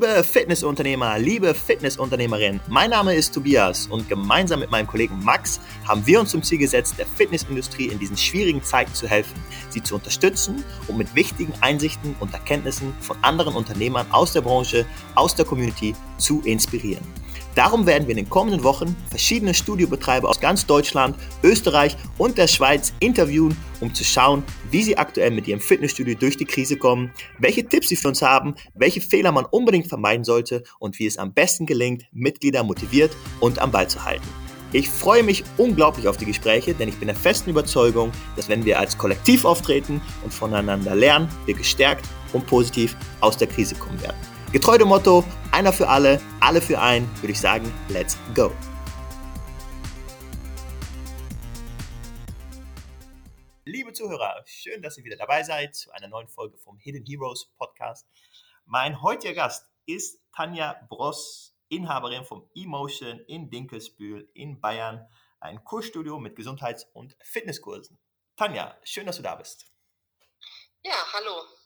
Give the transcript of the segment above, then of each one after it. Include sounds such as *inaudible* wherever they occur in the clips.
Liebe Fitnessunternehmer, liebe Fitnessunternehmerin, mein Name ist Tobias und gemeinsam mit meinem Kollegen Max haben wir uns zum Ziel gesetzt, der Fitnessindustrie in diesen schwierigen Zeiten zu helfen, sie zu unterstützen und mit wichtigen Einsichten und Erkenntnissen von anderen Unternehmern aus der Branche, aus der Community zu inspirieren. Darum werden wir in den kommenden Wochen verschiedene Studiobetreiber aus ganz Deutschland, Österreich und der Schweiz interviewen, um zu schauen, wie sie aktuell mit ihrem Fitnessstudio durch die Krise kommen, welche Tipps sie für uns haben, welche Fehler man unbedingt vermeiden sollte und wie es am besten gelingt, Mitglieder motiviert und am Ball zu halten. Ich freue mich unglaublich auf die Gespräche, denn ich bin der festen Überzeugung, dass wenn wir als Kollektiv auftreten und voneinander lernen, wir gestärkt und positiv aus der Krise kommen werden. Getreu dem Motto, einer für alle, alle für einen, würde ich sagen, let's go. Liebe Zuhörer, schön, dass ihr wieder dabei seid zu einer neuen Folge vom Hidden Heroes Podcast. Mein heutiger Gast ist Tanja Bross, Inhaberin vom Emotion in Dinkelsbühl in Bayern, ein Kursstudio mit Gesundheits- und Fitnesskursen. Tanja, schön, dass du da bist. Ja, hallo.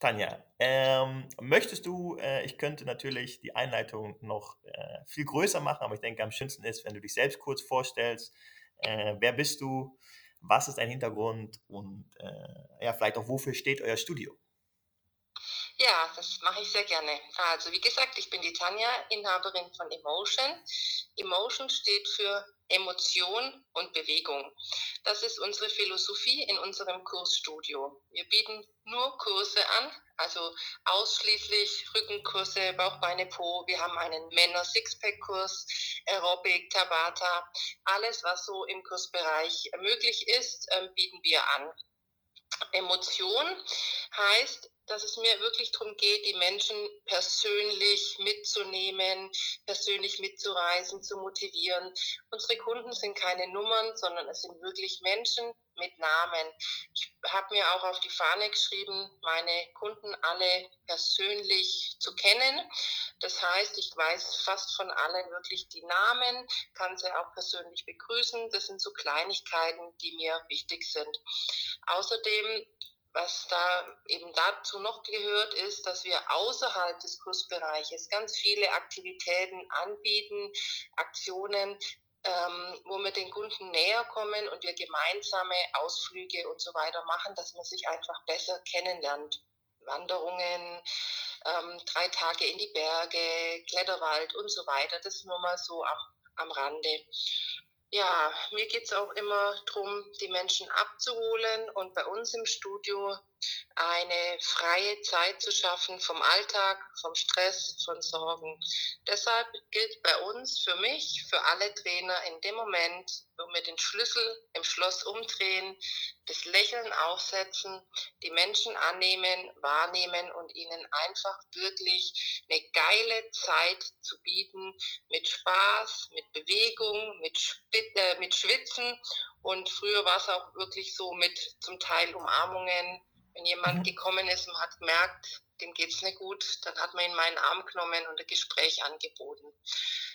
Tanja, ähm, möchtest du, äh, ich könnte natürlich die Einleitung noch äh, viel größer machen, aber ich denke, am schönsten ist, wenn du dich selbst kurz vorstellst. Äh, wer bist du? Was ist dein Hintergrund? Und äh, ja, vielleicht auch, wofür steht euer Studio? Ja, das mache ich sehr gerne. Also, wie gesagt, ich bin die Tanja, Inhaberin von Emotion. Emotion steht für Emotion und Bewegung. Das ist unsere Philosophie in unserem Kursstudio. Wir bieten nur Kurse an, also ausschließlich Rückenkurse, Bauch, Beine, Po. Wir haben einen Männer-Sixpack-Kurs, Aerobic, Tabata. Alles, was so im Kursbereich möglich ist, ähm, bieten wir an. Emotion heißt, dass es mir wirklich darum geht, die Menschen persönlich mitzunehmen, persönlich mitzureisen, zu motivieren. Unsere Kunden sind keine Nummern, sondern es sind wirklich Menschen mit Namen. Ich habe mir auch auf die Fahne geschrieben, meine Kunden alle persönlich zu kennen. Das heißt, ich weiß fast von allen wirklich die Namen, kann sie auch persönlich begrüßen. Das sind so Kleinigkeiten, die mir wichtig sind. Außerdem was da eben dazu noch gehört, ist, dass wir außerhalb des Kursbereiches ganz viele Aktivitäten anbieten, Aktionen, ähm, wo wir den Kunden näher kommen und wir gemeinsame Ausflüge und so weiter machen, dass man sich einfach besser kennenlernt. Wanderungen, ähm, drei Tage in die Berge, Kletterwald und so weiter. Das nur mal so am, am Rande. Ja, mir geht es auch immer darum, die Menschen abzuholen und bei uns im Studio eine freie Zeit zu schaffen vom Alltag, vom Stress, von Sorgen. Deshalb gilt bei uns, für mich, für alle Trainer in dem Moment, wo wir den Schlüssel im Schloss umdrehen, das Lächeln aufsetzen, die Menschen annehmen, wahrnehmen und ihnen einfach wirklich eine geile Zeit zu bieten mit Spaß, mit Bewegung, mit, Spit äh, mit Schwitzen. Und früher war es auch wirklich so mit zum Teil Umarmungen, wenn jemand mhm. gekommen ist und hat gemerkt, dem geht es nicht gut, dann hat man ihn in meinen Arm genommen und ein Gespräch angeboten.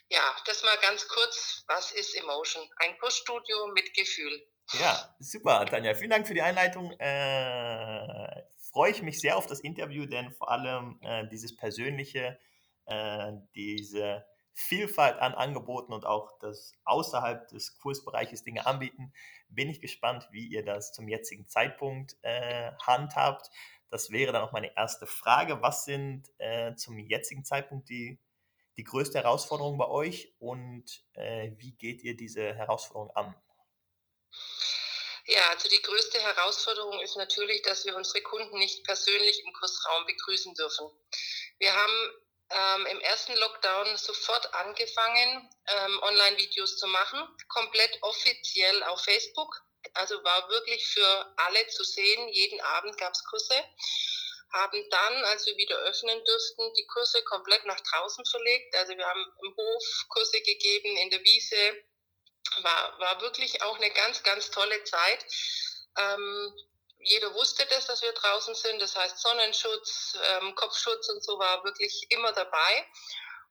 Ja, das mal ganz kurz, was ist Emotion? Ein Kursstudio mit Gefühl. Ja, super, Tanja. Vielen Dank für die Einleitung. Äh, freue ich mich sehr auf das Interview, denn vor allem äh, dieses Persönliche, äh, diese Vielfalt an Angeboten und auch das außerhalb des Kursbereiches Dinge anbieten, bin ich gespannt, wie ihr das zum jetzigen Zeitpunkt äh, handhabt. Das wäre dann auch meine erste Frage. Was sind äh, zum jetzigen Zeitpunkt die, die größte Herausforderung bei euch und äh, wie geht ihr diese Herausforderung an? Ja, also die größte Herausforderung ist natürlich, dass wir unsere Kunden nicht persönlich im Kursraum begrüßen dürfen. Wir haben ähm, im ersten Lockdown sofort angefangen, ähm, Online-Videos zu machen, komplett offiziell auf Facebook. Also war wirklich für alle zu sehen. Jeden Abend gab es Kurse. Haben dann, als wir wieder öffnen durften, die Kurse komplett nach draußen verlegt. Also wir haben im Hof Kurse gegeben, in der Wiese. War, war wirklich auch eine ganz, ganz tolle Zeit. Ähm, jeder wusste das, dass wir draußen sind. Das heißt Sonnenschutz, ähm, Kopfschutz und so war wirklich immer dabei.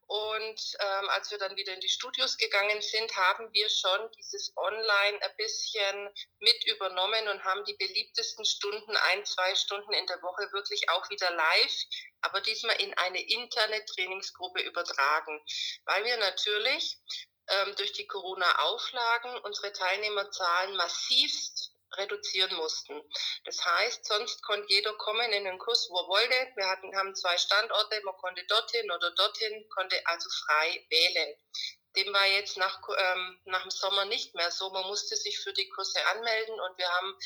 Und ähm, als wir dann wieder in die Studios gegangen sind, haben wir schon dieses Online ein bisschen mit übernommen und haben die beliebtesten Stunden, ein, zwei Stunden in der Woche wirklich auch wieder live, aber diesmal in eine interne Trainingsgruppe übertragen, weil wir natürlich ähm, durch die Corona-Auflagen unsere Teilnehmerzahlen massivst reduzieren mussten. Das heißt, sonst konnte jeder kommen in den Kurs, wo er wollte. Wir hatten, haben zwei Standorte, man konnte dorthin oder dorthin, konnte also frei wählen. Dem war jetzt nach, ähm, nach dem Sommer nicht mehr so. Man musste sich für die Kurse anmelden und wir haben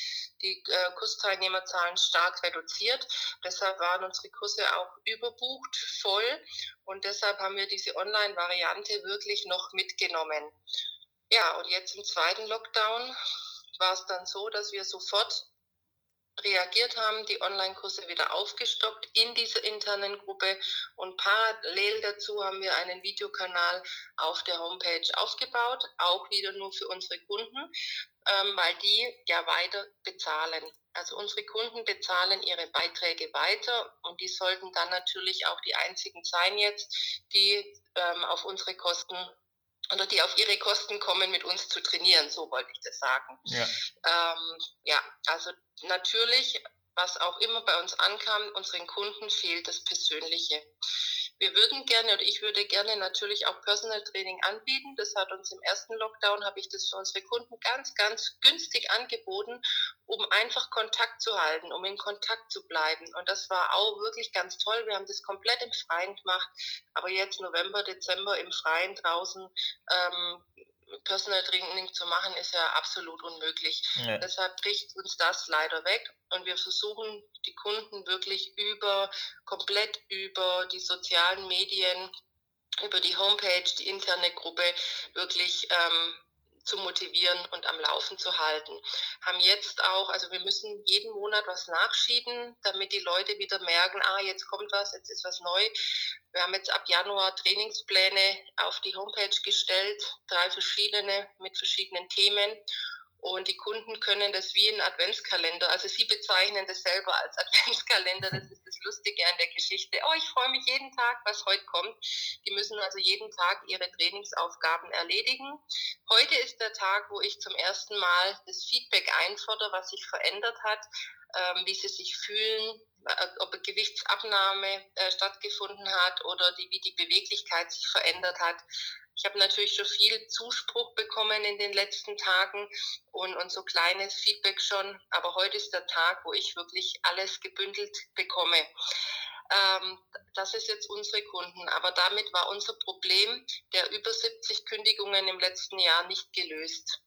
die äh, Kursteilnehmerzahlen stark reduziert. Deshalb waren unsere Kurse auch überbucht, voll und deshalb haben wir diese Online-Variante wirklich noch mitgenommen. Ja, und jetzt im zweiten Lockdown war es dann so, dass wir sofort reagiert haben, die Online-Kurse wieder aufgestockt in dieser internen Gruppe und parallel dazu haben wir einen Videokanal auf der Homepage aufgebaut, auch wieder nur für unsere Kunden, ähm, weil die ja weiter bezahlen. Also unsere Kunden bezahlen ihre Beiträge weiter und die sollten dann natürlich auch die einzigen sein jetzt, die ähm, auf unsere Kosten oder die auf ihre Kosten kommen, mit uns zu trainieren, so wollte ich das sagen. Ja, ähm, ja also natürlich, was auch immer bei uns ankam, unseren Kunden fehlt das Persönliche. Wir würden gerne oder ich würde gerne natürlich auch Personal Training anbieten. Das hat uns im ersten Lockdown, habe ich das für unsere Kunden ganz, ganz günstig angeboten, um einfach Kontakt zu halten, um in Kontakt zu bleiben. Und das war auch wirklich ganz toll. Wir haben das komplett im Freien gemacht. Aber jetzt November, Dezember im Freien draußen ähm, Personal Training zu machen, ist ja absolut unmöglich. Ja. Deshalb bricht uns das leider weg und wir versuchen die Kunden wirklich über, komplett über die sozialen Medien, über die Homepage, die interne Gruppe wirklich ähm, zu motivieren und am Laufen zu halten. Haben jetzt auch, also wir müssen jeden Monat was nachschieben, damit die Leute wieder merken, ah, jetzt kommt was, jetzt ist was neu. Wir haben jetzt ab Januar Trainingspläne auf die Homepage gestellt, drei verschiedene mit verschiedenen Themen. Und die Kunden können das wie ein Adventskalender, also sie bezeichnen das selber als *laughs* Adventskalender, das ist das Lustige an der Geschichte. Oh, ich freue mich jeden Tag, was heute kommt. Die müssen also jeden Tag ihre Trainingsaufgaben erledigen. Heute ist der Tag, wo ich zum ersten Mal das Feedback einfordere, was sich verändert hat, ähm, wie sie sich fühlen, äh, ob Gewichtsabnahme äh, stattgefunden hat oder die, wie die Beweglichkeit sich verändert hat. Ich habe natürlich schon viel Zuspruch bekommen in den letzten Tagen und, und so kleines Feedback schon. Aber heute ist der Tag, wo ich wirklich alles gebündelt bekomme. Ähm, das ist jetzt unsere Kunden. Aber damit war unser Problem der über 70 Kündigungen im letzten Jahr nicht gelöst.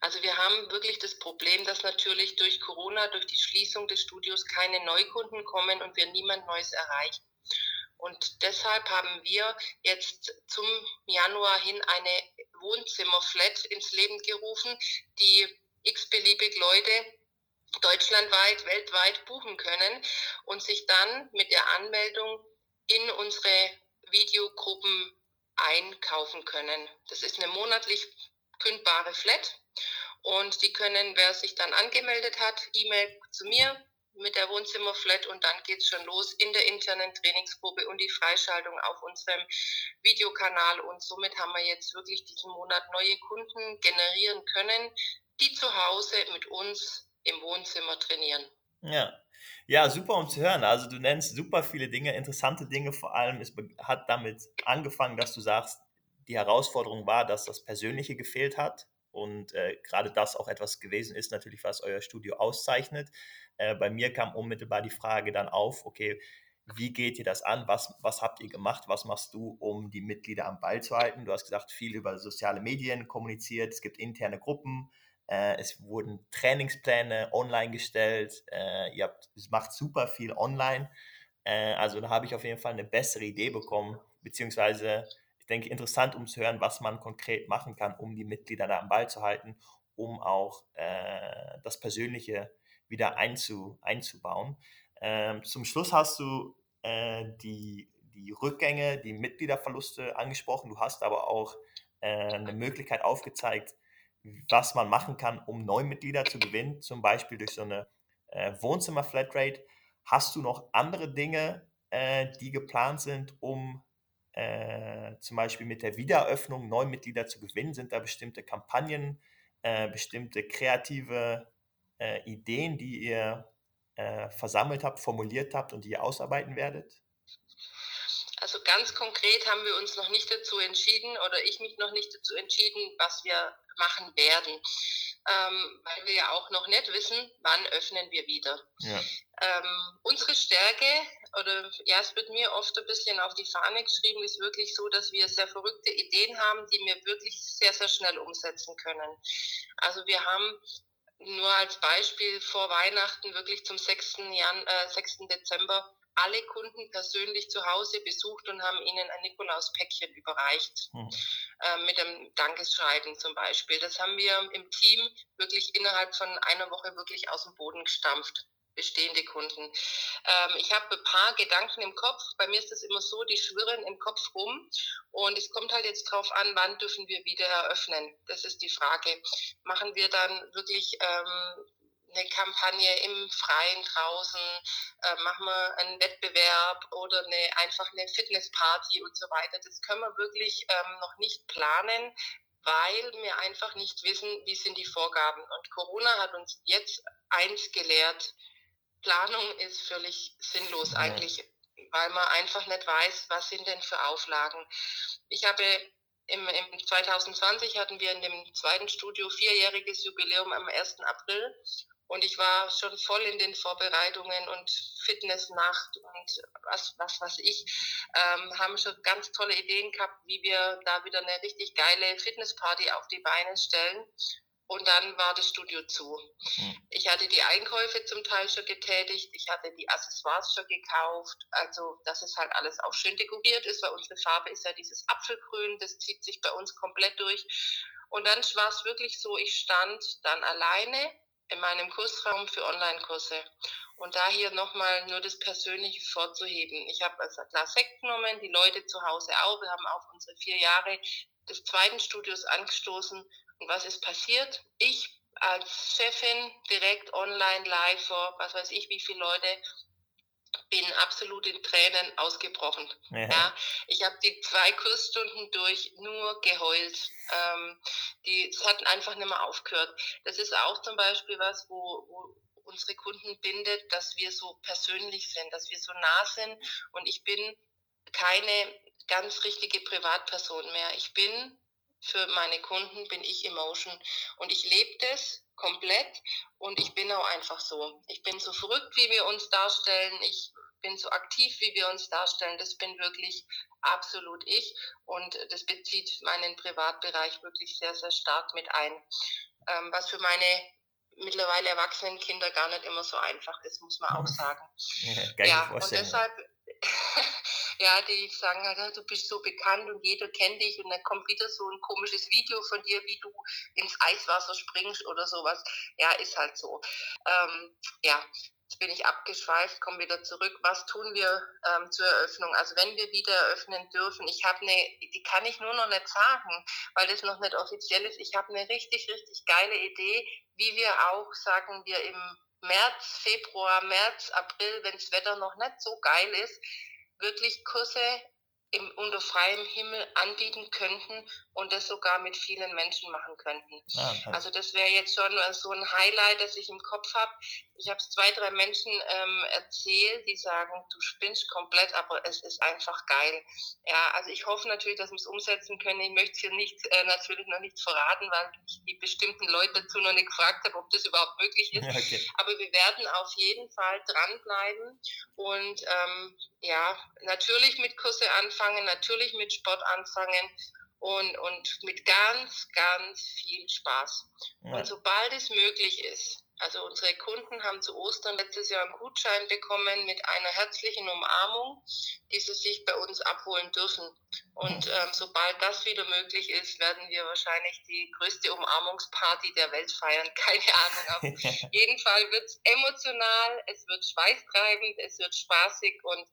Also wir haben wirklich das Problem, dass natürlich durch Corona, durch die Schließung des Studios keine Neukunden kommen und wir niemand Neues erreichen. Und deshalb haben wir jetzt zum Januar hin eine Wohnzimmerflat ins Leben gerufen, die x-beliebig Leute deutschlandweit, weltweit buchen können und sich dann mit der Anmeldung in unsere Videogruppen einkaufen können. Das ist eine monatlich kündbare Flat und die können, wer sich dann angemeldet hat, E-Mail zu mir, mit der Wohnzimmerflat und dann geht es schon los in der internen Trainingsgruppe und die Freischaltung auf unserem Videokanal. Und somit haben wir jetzt wirklich diesen Monat neue Kunden generieren können, die zu Hause mit uns im Wohnzimmer trainieren. Ja. Ja, super um zu hören. Also du nennst super viele Dinge, interessante Dinge vor allem. Es hat damit angefangen, dass du sagst, die Herausforderung war, dass das Persönliche gefehlt hat und äh, gerade das auch etwas gewesen ist, natürlich, was euer Studio auszeichnet. Äh, bei mir kam unmittelbar die Frage dann auf, okay, wie geht ihr das an? Was, was habt ihr gemacht? Was machst du, um die Mitglieder am Ball zu halten? Du hast gesagt, viel über soziale Medien kommuniziert, es gibt interne Gruppen, äh, es wurden Trainingspläne online gestellt, äh, ihr habt, es macht super viel online. Äh, also da habe ich auf jeden Fall eine bessere Idee bekommen, beziehungsweise denke, interessant, um zu hören, was man konkret machen kann, um die Mitglieder da am Ball zu halten, um auch äh, das Persönliche wieder einzu, einzubauen. Ähm, zum Schluss hast du äh, die, die Rückgänge, die Mitgliederverluste angesprochen. Du hast aber auch äh, eine Möglichkeit aufgezeigt, was man machen kann, um neue Mitglieder zu gewinnen, zum Beispiel durch so eine äh, Wohnzimmer-Flatrate. Hast du noch andere Dinge, äh, die geplant sind, um äh, zum Beispiel mit der Wiedereröffnung neue Mitglieder zu gewinnen? Sind da bestimmte Kampagnen, äh, bestimmte kreative äh, Ideen, die ihr äh, versammelt habt, formuliert habt und die ihr ausarbeiten werdet? Also ganz konkret haben wir uns noch nicht dazu entschieden oder ich mich noch nicht dazu entschieden, was wir machen werden, ähm, weil wir ja auch noch nicht wissen, wann öffnen wir wieder. Ja. Ähm, unsere Stärke, oder ja, es wird mir oft ein bisschen auf die Fahne geschrieben, ist wirklich so, dass wir sehr verrückte Ideen haben, die wir wirklich sehr, sehr schnell umsetzen können. Also wir haben nur als Beispiel vor Weihnachten wirklich zum 6. Jan äh, 6. Dezember alle Kunden persönlich zu Hause besucht und haben ihnen ein Nikolauspäckchen überreicht. Hm. Äh, mit einem Dankeschreiben zum Beispiel. Das haben wir im Team wirklich innerhalb von einer Woche wirklich aus dem Boden gestampft bestehende Kunden. Ähm, ich habe ein paar Gedanken im Kopf. Bei mir ist es immer so, die schwirren im Kopf rum. Und es kommt halt jetzt drauf an, wann dürfen wir wieder eröffnen. Das ist die Frage. Machen wir dann wirklich ähm, eine Kampagne im Freien draußen, äh, machen wir einen Wettbewerb oder eine, einfach eine Fitnessparty und so weiter. Das können wir wirklich ähm, noch nicht planen, weil wir einfach nicht wissen, wie sind die Vorgaben. Und Corona hat uns jetzt eins gelehrt. Planung ist völlig sinnlos eigentlich, weil man einfach nicht weiß, was sind denn für Auflagen. Ich habe im, im 2020 hatten wir in dem zweiten Studio vierjähriges Jubiläum am 1. April und ich war schon voll in den Vorbereitungen und Fitnessnacht und was, was, was ich, ähm, haben schon ganz tolle Ideen gehabt, wie wir da wieder eine richtig geile Fitnessparty auf die Beine stellen. Und dann war das Studio zu. Hm. Ich hatte die Einkäufe zum Teil schon getätigt, ich hatte die Accessoires schon gekauft, also dass es halt alles auch schön dekoriert ist, weil unsere Farbe ist ja dieses Apfelgrün, das zieht sich bei uns komplett durch. Und dann war es wirklich so, ich stand dann alleine in meinem Kursraum für Online-Kurse. Und da hier nochmal nur das Persönliche vorzuheben. Ich habe also Glas Sekt genommen, die Leute zu Hause auch. Wir haben auf unsere vier Jahre des zweiten Studios angestoßen. Und was ist passiert? Ich als Chefin direkt online live vor, was weiß ich, wie viele Leute bin absolut in Tränen ausgebrochen. Ja. ja ich habe die zwei Kursstunden durch nur geheult. Ähm, die, es hat einfach nicht mehr aufgehört. Das ist auch zum Beispiel was, wo, wo unsere Kunden bindet, dass wir so persönlich sind, dass wir so nah sind. Und ich bin keine ganz richtige Privatperson mehr. Ich bin für meine Kunden, bin ich Emotion. Und ich lebe das komplett und ich bin auch einfach so. Ich bin so verrückt, wie wir uns darstellen. Ich bin so aktiv, wie wir uns darstellen. Das bin wirklich absolut ich und das bezieht meinen Privatbereich wirklich sehr, sehr stark mit ein. Ähm, was für meine mittlerweile erwachsenen Kinder gar nicht immer so einfach ist, muss man auch *laughs* sagen. Ja, ja und deshalb, *laughs* ja, die sagen halt, du bist so bekannt und jeder kennt dich und dann kommt wieder so ein komisches Video von dir, wie du ins Eiswasser springst oder sowas. Ja, ist halt so. Ähm, ja, Jetzt bin ich abgeschweift, komme wieder zurück. Was tun wir ähm, zur Eröffnung? Also wenn wir wieder eröffnen dürfen, ich habe eine, die kann ich nur noch nicht sagen, weil das noch nicht offiziell ist. Ich habe eine richtig, richtig geile Idee, wie wir auch, sagen wir, im März, Februar, März, April, wenn das Wetter noch nicht so geil ist, wirklich Kurse im, unter freiem Himmel anbieten könnten und das sogar mit vielen Menschen machen könnten. Ah, also das wäre jetzt schon so ein Highlight, das ich im Kopf habe. Ich habe es zwei, drei Menschen ähm, erzählt, die sagen, du spinnst komplett, aber es ist einfach geil. Ja, also ich hoffe natürlich, dass wir es umsetzen können. Ich möchte hier nicht äh, natürlich noch nicht verraten, weil ich die bestimmten Leute dazu noch nicht gefragt habe, ob das überhaupt möglich ist. Okay. Aber wir werden auf jeden Fall dranbleiben und ähm, ja, natürlich mit Kurse anfangen, natürlich mit Sport anfangen und, und mit ganz, ganz viel Spaß. Ja. Und sobald es möglich ist, also unsere Kunden haben zu Ostern letztes Jahr einen Gutschein bekommen mit einer herzlichen Umarmung, die sie sich bei uns abholen dürfen. Und mhm. ähm, sobald das wieder möglich ist, werden wir wahrscheinlich die größte Umarmungsparty der Welt feiern. *laughs* Keine Ahnung. *laughs* Auf jeden Fall wird es emotional, es wird schweißtreibend, es wird spaßig und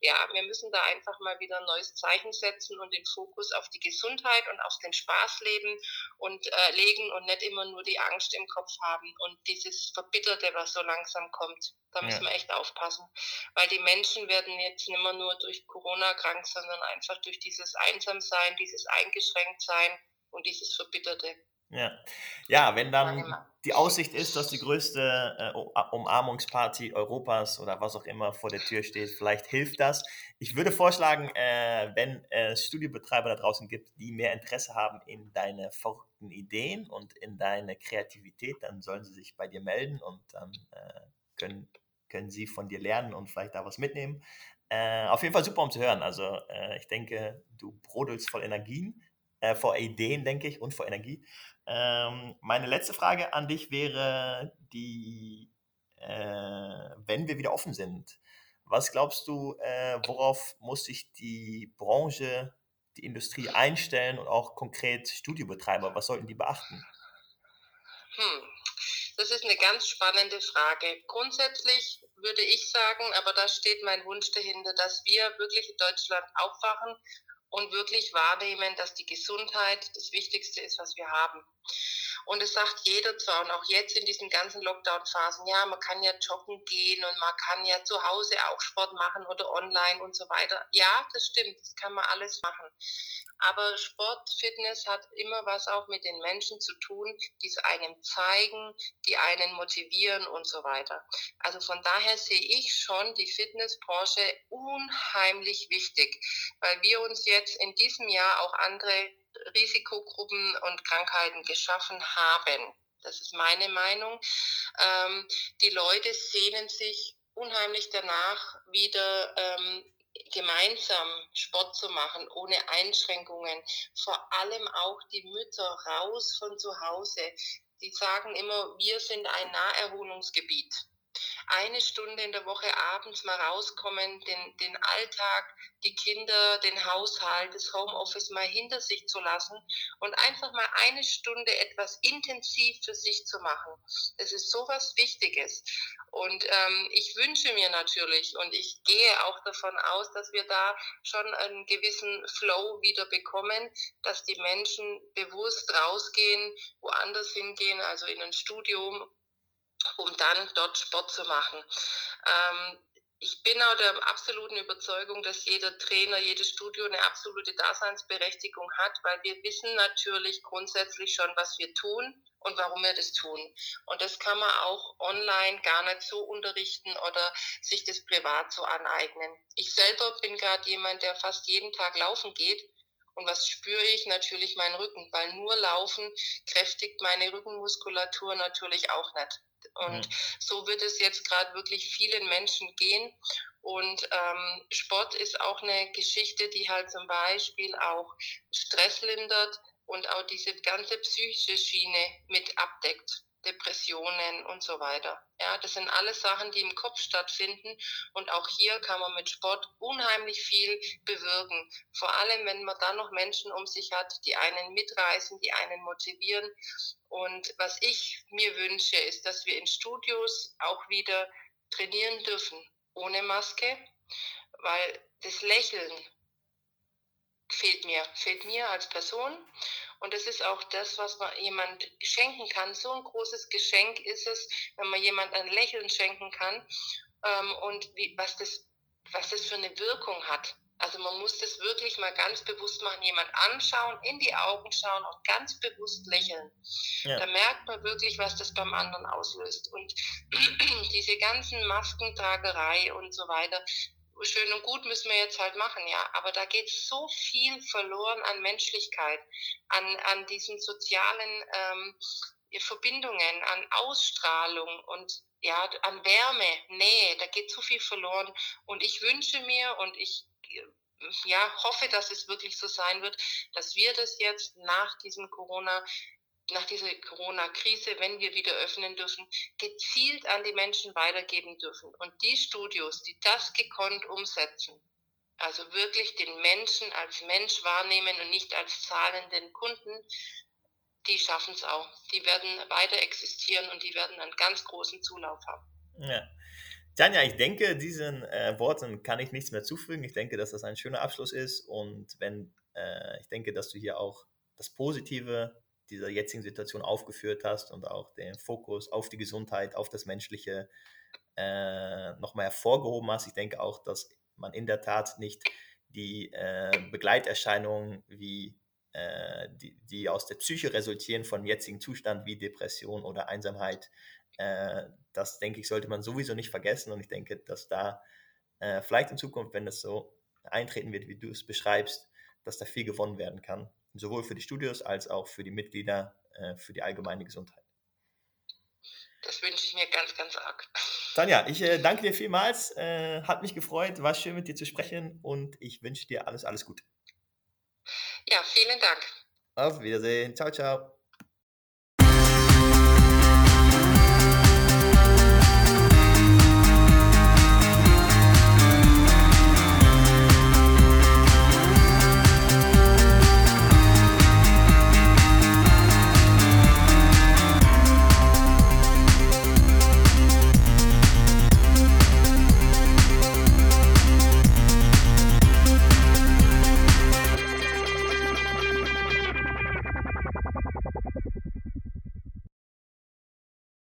ja, wir müssen da einfach mal wieder ein neues Zeichen setzen und den Fokus auf die Gesundheit und auf den Spaß leben und äh, legen und nicht immer nur die Angst im Kopf haben und dieses Verbitterte, was so langsam kommt. Da müssen ja. wir echt aufpassen, weil die Menschen werden jetzt nicht mehr nur durch Corona krank, sondern einfach durch dieses Einsamsein, dieses Eingeschränktsein und dieses Verbitterte. Ja. ja, wenn dann die Aussicht ist, dass die größte äh, Umarmungsparty Europas oder was auch immer vor der Tür steht, vielleicht hilft das. Ich würde vorschlagen, äh, wenn es Studiobetreiber da draußen gibt, die mehr Interesse haben in deine verrückten Ideen und in deine Kreativität, dann sollen sie sich bei dir melden und dann äh, können, können sie von dir lernen und vielleicht da was mitnehmen. Äh, auf jeden Fall super, um zu hören. Also äh, ich denke, du brodelst voll Energien, äh, vor Ideen, denke ich, und vor Energie. Ähm, meine letzte Frage an dich wäre die, äh, wenn wir wieder offen sind, was glaubst du, äh, worauf muss sich die Branche, die Industrie einstellen und auch konkret Studiobetreiber, was sollten die beachten? Hm. Das ist eine ganz spannende Frage. Grundsätzlich würde ich sagen, aber da steht mein Wunsch dahinter, dass wir wirklich in Deutschland aufwachen und wirklich wahrnehmen, dass die Gesundheit das Wichtigste ist, was wir haben. Und es sagt jeder zwar, und auch jetzt in diesen ganzen Lockdown-Phasen, ja, man kann ja joggen gehen und man kann ja zu Hause auch Sport machen oder online und so weiter. Ja, das stimmt, das kann man alles machen. Aber Sport, Fitness hat immer was auch mit den Menschen zu tun, die es einem zeigen, die einen motivieren und so weiter. Also von daher sehe ich schon die Fitnessbranche unheimlich wichtig, weil wir uns jetzt in diesem Jahr auch andere Risikogruppen und Krankheiten geschaffen haben. Das ist meine Meinung. Ähm, die Leute sehnen sich unheimlich danach, wieder ähm, gemeinsam Sport zu machen, ohne Einschränkungen. Vor allem auch die Mütter raus von zu Hause. Die sagen immer, wir sind ein Naherholungsgebiet eine Stunde in der Woche abends mal rauskommen, den, den Alltag, die Kinder, den Haushalt, das Homeoffice mal hinter sich zu lassen und einfach mal eine Stunde etwas intensiv für sich zu machen. Das ist so was Wichtiges. Und ähm, ich wünsche mir natürlich und ich gehe auch davon aus, dass wir da schon einen gewissen Flow wieder bekommen, dass die Menschen bewusst rausgehen, woanders hingehen, also in ein Studium um dann dort Sport zu machen. Ähm, ich bin auch der absoluten Überzeugung, dass jeder Trainer, jedes Studio eine absolute Daseinsberechtigung hat, weil wir wissen natürlich grundsätzlich schon, was wir tun und warum wir das tun. Und das kann man auch online gar nicht so unterrichten oder sich das privat so aneignen. Ich selber bin gerade jemand, der fast jeden Tag laufen geht. Und was spüre ich? Natürlich meinen Rücken, weil nur Laufen kräftigt meine Rückenmuskulatur natürlich auch nicht. Und mhm. so wird es jetzt gerade wirklich vielen Menschen gehen. Und ähm, Sport ist auch eine Geschichte, die halt zum Beispiel auch Stress lindert und auch diese ganze psychische Schiene mit abdeckt. Depressionen und so weiter. Ja, das sind alles Sachen, die im Kopf stattfinden und auch hier kann man mit Sport unheimlich viel bewirken. Vor allem, wenn man dann noch Menschen um sich hat, die einen mitreißen, die einen motivieren. Und was ich mir wünsche, ist, dass wir in Studios auch wieder trainieren dürfen, ohne Maske, weil das Lächeln fehlt mir, fehlt mir als Person. Und das ist auch das, was man jemand schenken kann. So ein großes Geschenk ist es, wenn man jemand ein Lächeln schenken kann ähm, und wie, was, das, was das für eine Wirkung hat. Also man muss das wirklich mal ganz bewusst machen, jemand anschauen, in die Augen schauen und ganz bewusst lächeln. Ja. Da merkt man wirklich, was das beim anderen auslöst. Und *clears throat* diese ganzen Maskentragerei und so weiter, schön und gut müssen wir jetzt halt machen, ja. Aber da geht so viel verloren an Menschlichkeit, an, an diesen sozialen ähm, Verbindungen, an Ausstrahlung und ja, an Wärme, Nähe, da geht so viel verloren. Und ich wünsche mir und ich ja, hoffe, dass es wirklich so sein wird, dass wir das jetzt nach diesem Corona nach dieser Corona-Krise, wenn wir wieder öffnen dürfen, gezielt an die Menschen weitergeben dürfen. Und die Studios, die das gekonnt umsetzen, also wirklich den Menschen als Mensch wahrnehmen und nicht als zahlenden Kunden, die schaffen es auch. Die werden weiter existieren und die werden einen ganz großen Zulauf haben. Ja. Tanja, ich denke, diesen äh, Worten kann ich nichts mehr zufügen. Ich denke, dass das ein schöner Abschluss ist und wenn äh, ich denke, dass du hier auch das Positive dieser jetzigen Situation aufgeführt hast und auch den Fokus auf die Gesundheit, auf das Menschliche äh, nochmal hervorgehoben hast. Ich denke auch, dass man in der Tat nicht die äh, Begleiterscheinungen wie äh, die, die aus der Psyche resultieren von jetzigen Zustand wie Depression oder Einsamkeit, äh, das denke ich, sollte man sowieso nicht vergessen. Und ich denke, dass da äh, vielleicht in Zukunft, wenn das so eintreten wird, wie du es beschreibst, dass da viel gewonnen werden kann. Sowohl für die Studios als auch für die Mitglieder, äh, für die allgemeine Gesundheit. Das wünsche ich mir ganz, ganz arg. Tanja, ich äh, danke dir *laughs* vielmals. Äh, hat mich gefreut, war schön mit dir zu sprechen und ich wünsche dir alles, alles Gute. Ja, vielen Dank. Auf Wiedersehen. Ciao, ciao.